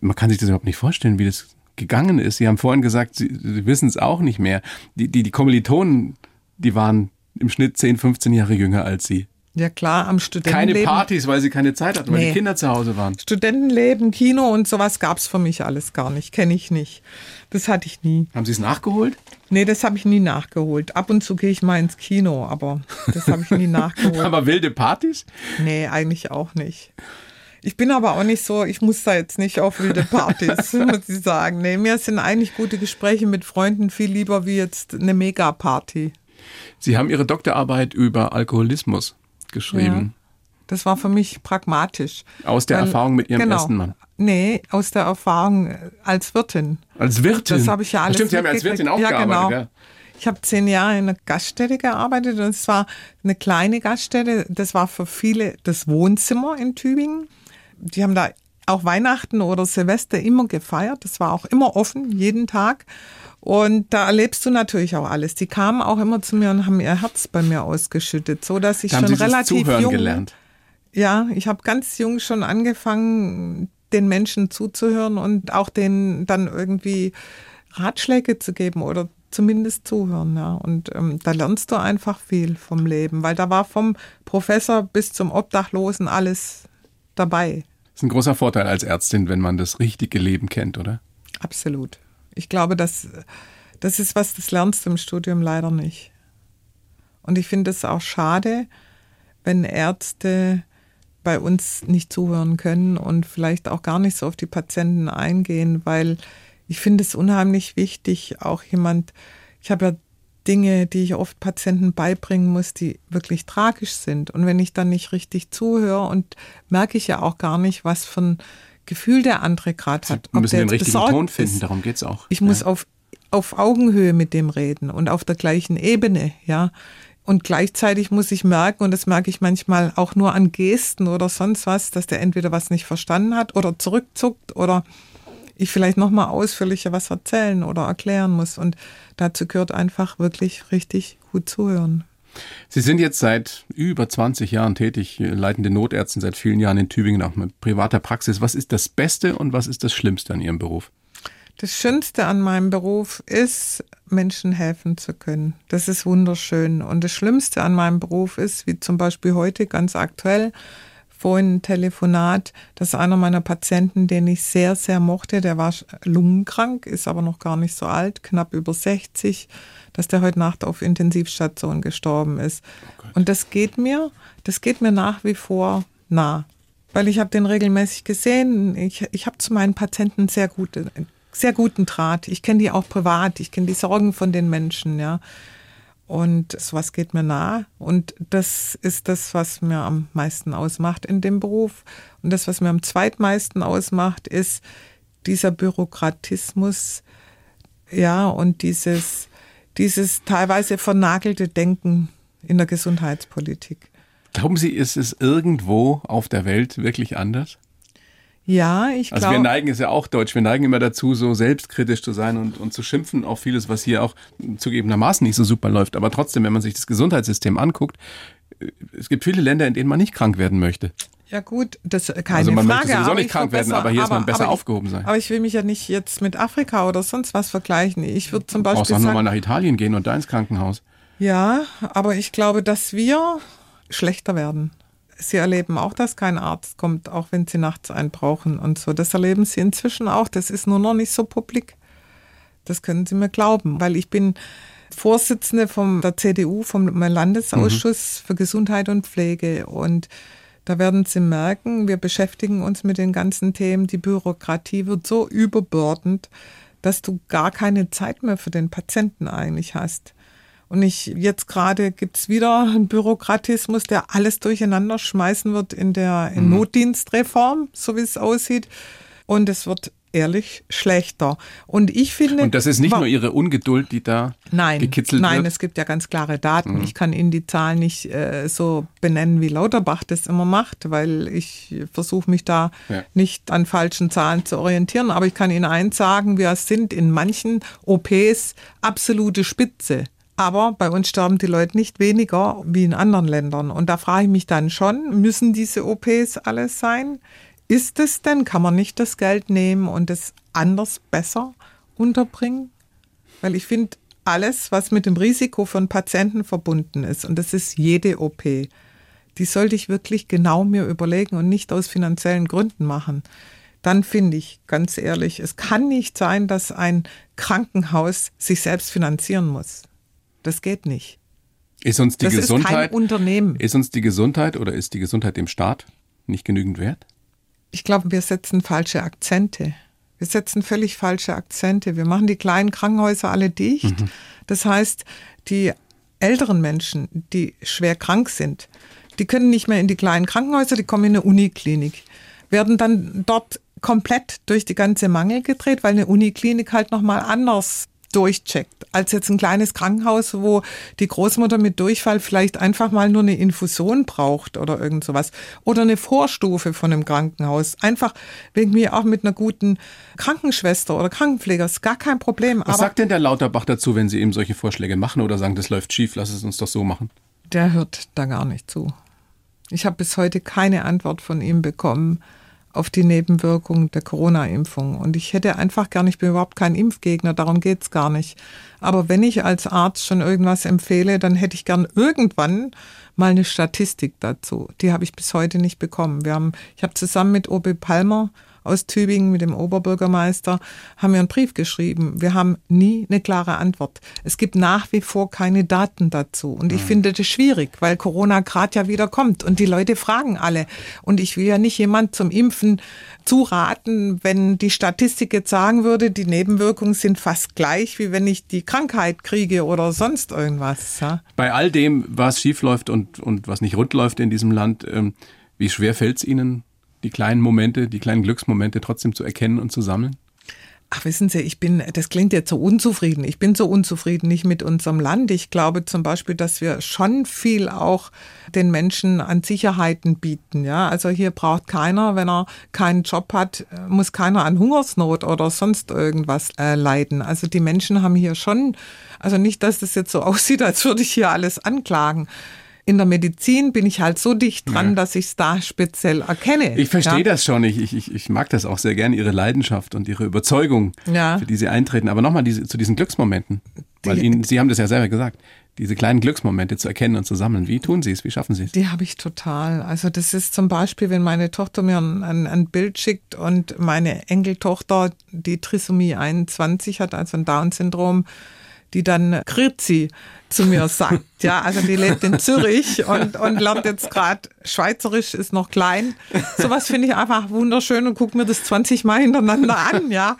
Man kann sich das überhaupt nicht vorstellen, wie das gegangen ist. Sie haben vorhin gesagt, Sie, Sie wissen es auch nicht mehr. Die, die, die Kommilitonen, die waren im Schnitt 10, 15 Jahre jünger als Sie. Ja klar, am Studentenleben. Keine Partys, weil sie keine Zeit hatten, weil nee. die Kinder zu Hause waren. Studentenleben, Kino und sowas gab es für mich alles gar nicht, kenne ich nicht. Das hatte ich nie. Haben Sie es nachgeholt? Nee, das habe ich nie nachgeholt. Ab und zu gehe ich mal ins Kino, aber das habe ich nie nachgeholt. aber wilde Partys? Nee, eigentlich auch nicht. Ich bin aber auch nicht so, ich muss da jetzt nicht auf wilde Partys, muss ich sagen. Nee, mir sind eigentlich gute Gespräche mit Freunden viel lieber wie jetzt eine Megaparty. Sie haben Ihre Doktorarbeit über Alkoholismus geschrieben. Ja, das war für mich pragmatisch. Aus der weil, Erfahrung mit Ihrem genau, ersten Mann? Nee, aus der Erfahrung äh, als Wirtin. Als Wirtin? Das habe ich ja alles Stimmt, Sie haben als Wirtin auch ja, gearbeitet, genau. ja. Ich habe zehn Jahre in einer Gaststätte gearbeitet und es war eine kleine Gaststätte. Das war für viele das Wohnzimmer in Tübingen. Die haben da auch Weihnachten oder Silvester immer gefeiert. Das war auch immer offen, jeden Tag. Und da erlebst du natürlich auch alles. Die kamen auch immer zu mir und haben ihr Herz bei mir ausgeschüttet, so dass ich da schon haben Sie relativ Zuhören jung gelernt. Ja, ich habe ganz jung schon angefangen, den Menschen zuzuhören und auch denen dann irgendwie Ratschläge zu geben oder zumindest zuhören. Ja. Und ähm, da lernst du einfach viel vom Leben, weil da war vom Professor bis zum Obdachlosen alles dabei. Das ist ein großer Vorteil als Ärztin, wenn man das richtige Leben kennt, oder? Absolut. Ich glaube, das, das ist was, das lernst du im Studium leider nicht. Und ich finde es auch schade, wenn Ärzte bei uns nicht zuhören können und vielleicht auch gar nicht so auf die Patienten eingehen, weil ich finde es unheimlich wichtig, auch jemand, ich habe ja Dinge, die ich oft Patienten beibringen muss, die wirklich tragisch sind. Und wenn ich dann nicht richtig zuhöre und merke ich ja auch gar nicht, was für ein Gefühl der andere gerade hat. Wir müssen den richtigen Ton finden, ist. darum geht es auch. Ich ja. muss auf, auf Augenhöhe mit dem reden und auf der gleichen Ebene, ja. Und gleichzeitig muss ich merken, und das merke ich manchmal auch nur an Gesten oder sonst was, dass der entweder was nicht verstanden hat oder zurückzuckt oder ich vielleicht nochmal ausführlicher was erzählen oder erklären muss. Und dazu gehört einfach wirklich richtig gut zuhören. Sie sind jetzt seit über 20 Jahren tätig, leitende Notärztin seit vielen Jahren in Tübingen, auch mit privater Praxis. Was ist das Beste und was ist das Schlimmste an Ihrem Beruf? Das Schönste an meinem Beruf ist, Menschen helfen zu können. Das ist wunderschön. Und das Schlimmste an meinem Beruf ist, wie zum Beispiel heute ganz aktuell, vorhin ein Telefonat, dass einer meiner Patienten, den ich sehr, sehr mochte, der war lungenkrank, ist aber noch gar nicht so alt, knapp über 60, dass der heute Nacht auf Intensivstation gestorben ist. Oh und das geht mir, das geht mir nach wie vor nah. Weil ich habe den regelmäßig gesehen. Ich, ich habe zu meinen Patienten sehr gute, sehr guten Draht. Ich kenne die auch privat. Ich kenne die Sorgen von den Menschen, ja. Und sowas geht mir nah. Und das ist das, was mir am meisten ausmacht in dem Beruf. Und das, was mir am zweitmeisten ausmacht, ist dieser Bürokratismus, ja, und dieses, dieses teilweise vernagelte Denken in der Gesundheitspolitik. Glauben Sie, ist es irgendwo auf der Welt wirklich anders? Ja, ich glaube. Also wir neigen es ja auch deutsch, wir neigen immer dazu, so selbstkritisch zu sein und, und zu schimpfen auf vieles, was hier auch zugegebenermaßen nicht so super läuft. Aber trotzdem, wenn man sich das Gesundheitssystem anguckt, äh, es gibt viele Länder, in denen man nicht krank werden möchte. Ja gut, das äh, keine also man Frage. möchte sowieso aber nicht ich krank werden, verbessere- aber hier ist man aber- besser aber ich- aufgehoben sein. Aber ich will mich ja nicht jetzt mit Afrika oder sonst was vergleichen. Ich würde zum Du brauchst Beispiel auch sagen, mal nach Italien gehen und da ins Krankenhaus. ja, aber ich glaube, dass wir schlechter werden. Sie erleben auch, dass kein Arzt kommt, auch wenn sie nachts einen brauchen und so. Das erleben sie inzwischen auch. Das ist nur noch nicht so publik. Das können Sie mir glauben, weil ich bin Vorsitzende vom, der CDU, vom Landesausschuss für Gesundheit und Pflege. Und da werden Sie merken, wir beschäftigen uns mit den ganzen Themen. Die Bürokratie wird so überbordend, dass du gar keine Zeit mehr für den Patienten eigentlich hast. Und ich, jetzt gerade gibt's wieder einen Bürokratismus, der alles durcheinander schmeißen wird in der in Notdienstreform, so wie es aussieht. Und es wird ehrlich schlechter. Und ich finde. Und das ist nicht nur ihre Ungeduld, die da Nein, gekitzelt nein, wird. Mhm. es gibt ja ganz klare Daten. Ich kann Ihnen die Zahlen nicht äh, so benennen, wie Lauterbach das immer macht, weil ich versuche mich da Ja. nicht an falschen Zahlen zu orientieren. Aber ich kann Ihnen eins sagen, wir sind in manchen OPs absolute Spitze. Aber bei uns sterben die Leute nicht weniger wie in anderen Ländern. Und da frage ich mich dann schon, müssen diese OPs alles sein? Ist es denn, kann man nicht das Geld nehmen und es anders besser unterbringen? Weil ich finde, alles, was mit dem Risiko von Patienten verbunden ist, und das ist jede OP, die sollte ich wirklich genau mir überlegen und nicht aus finanziellen Gründen machen. Dann finde ich, ganz ehrlich, es kann nicht sein, dass ein Krankenhaus sich selbst finanzieren muss. Das geht nicht. Ist uns die Das ist Gesundheit kein Unternehmen. ist uns die Gesundheit oder ist die Gesundheit dem Staat nicht genügend wert? Ich glaube, wir setzen falsche Akzente. Wir setzen völlig falsche Akzente. Wir machen die kleinen Krankenhäuser alle dicht. Das heißt, die älteren Menschen, die schwer krank sind, die können nicht mehr in die kleinen Krankenhäuser, die kommen in eine Uniklinik, werden dann dort komplett durch die ganze Mangel gedreht, weil eine Uniklinik halt nochmal anders durchcheckt, als jetzt ein kleines Krankenhaus, wo die Großmutter mit Durchfall vielleicht einfach mal nur eine Infusion braucht oder irgend sowas. Oder eine Vorstufe von einem Krankenhaus. Einfach wegen mir auch mit einer guten Krankenschwester oder Krankenpfleger. Ist gar kein Problem. Was aber sagt denn der Lauterbach dazu, wenn Sie ihm solche Vorschläge machen oder sagen, das läuft schief, lass es uns doch so machen? der hört da gar nicht zu. Ich habe bis heute keine Antwort von ihm bekommen auf die Nebenwirkungen der Corona-Impfung. Und ich hätte einfach nicht, ich bin überhaupt kein Impfgegner, darum geht's gar nicht. Aber wenn ich als Arzt schon irgendwas empfehle, dann hätte ich gern irgendwann mal eine Statistik dazu. Die habe ich bis heute nicht bekommen. Wir haben, ich habe zusammen mit Obi Palmer aus Tübingen mit dem Oberbürgermeister, haben wir einen Brief geschrieben. Wir haben nie eine klare Antwort. Es gibt nach wie vor keine Daten dazu. Und ich finde das schwierig, weil Corona gerade ja wieder kommt und die Leute fragen alle. Und ich will ja nicht jemand zum Impfen zuraten, wenn die Statistik jetzt sagen würde, die Nebenwirkungen sind fast gleich, wie wenn ich die Krankheit kriege oder sonst irgendwas. Ja? Bei all dem, was schief läuft und, und was nicht rund läuft in diesem Land, ähm, wie schwer fällt es Ihnen, die kleinen Momente, die kleinen Glücksmomente trotzdem zu erkennen und zu sammeln? Ach, wissen Sie, ich bin, das klingt jetzt so unzufrieden. Ich bin so unzufrieden nicht mit unserem Land. Ich glaube zum Beispiel, dass wir schon viel auch den Menschen an Sicherheiten bieten. Ja, also hier braucht keiner, wenn er keinen Job hat, muss keiner an Hungersnot oder sonst irgendwas äh, leiden. Also die Menschen haben hier schon, also nicht, dass das jetzt so aussieht, als würde ich hier alles anklagen. In der Medizin bin ich halt so dicht dran, Ja. dass ich es da speziell erkenne. Ich verstehe ja? das schon. Ich, ich, ich- mag das auch sehr gern, Ihre Leidenschaft und Ihre Überzeugung, Ja. für die Sie eintreten. Aber nochmal diese, zu diesen Glücksmomenten. Weil Die- Ihnen, Sie haben das ja selber gesagt, diese kleinen Glücksmomente zu erkennen und zu sammeln. Wie tun Sie es? Wie schaffen Sie es? Die habe ich total. Also das ist zum Beispiel, wenn meine Tochter mir ein, ein, ein Bild schickt und meine Enkeltochter, die Trisomie 21 hat, also ein Down-Syndrom, die dann Grüezi zu mir sagt. Ja, also die lebt in Zürich und, und lernt jetzt gerade Schweizerisch, ist noch klein. Sowas finde ich einfach wunderschön und gucke mir das 20 Mal hintereinander an, ja.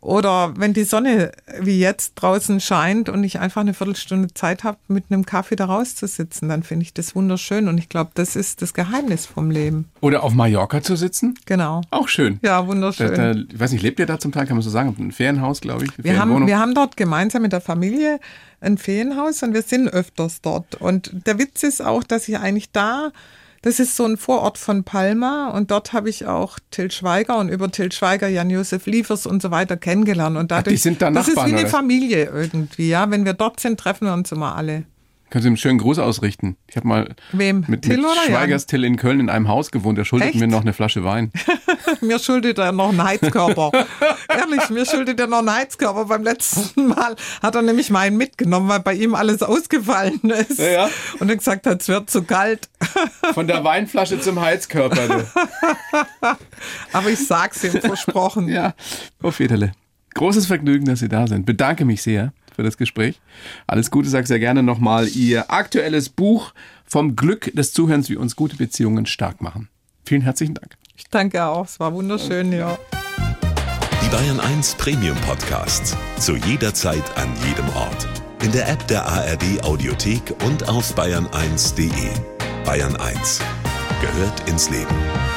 Oder wenn die Sonne wie jetzt draußen scheint und ich einfach eine Viertelstunde Zeit habe, mit einem Kaffee da rauszusitzen, dann finde ich das wunderschön. Und ich glaube, das ist das Geheimnis vom Leben. Oder auf Mallorca zu sitzen? Genau. Auch schön. Ja, Da, wunderschön. da, ich weiß nicht, lebt ihr da zum Teil, kann man so sagen? Ein Ferienhaus, glaube ich. wir, haben, wir haben dort gemeinsam mit der Familie ein Ferienhaus und wir sind öfters dort. Und der Witz ist auch, dass ich eigentlich da Das ist so ein Vorort von Palma und dort habe ich auch Till Schweiger und über Till Schweiger Jan-Josef Liefers und so weiter kennengelernt. Und dadurch, die sind da das ist Nachbarn, wie eine? Familie irgendwie, ja. Wenn wir dort sind, treffen wir uns immer alle. Können Sie einen schönen Gruß ausrichten? Ich habe mal Wem? mit, Till mit? Schweigers Till in Köln in einem Haus gewohnt. Er schuldet Echt? mir noch eine Flasche Wein. Mir schuldet er noch einen Heizkörper. Ehrlich, mir schuldet er noch einen Heizkörper. Beim letzten Mal hat er nämlich meinen mitgenommen, weil bei ihm alles ausgefallen ist. Ja, ja. Und er gesagt hat, es wird zu kalt. Von der Weinflasche zum Heizkörper. Du. Aber ich sag's ihm versprochen. Ja, Frau Federle. Großes Vergnügen, dass Sie da sind. Bedanke mich sehr für das Gespräch. Alles Gute, sag sehr gerne nochmal Ihr aktuelles Buch vom Glück des Zuhörens, wie uns gute Beziehungen stark machen. Vielen herzlichen Dank. Ich danke auch. Es war wunderschön, ja. Die Bayern 1 Premium Podcasts. Zu jeder Zeit, an jedem Ort. In der App der ARD Audiothek und auf bayern1.de. Bayern 1 gehört ins Leben.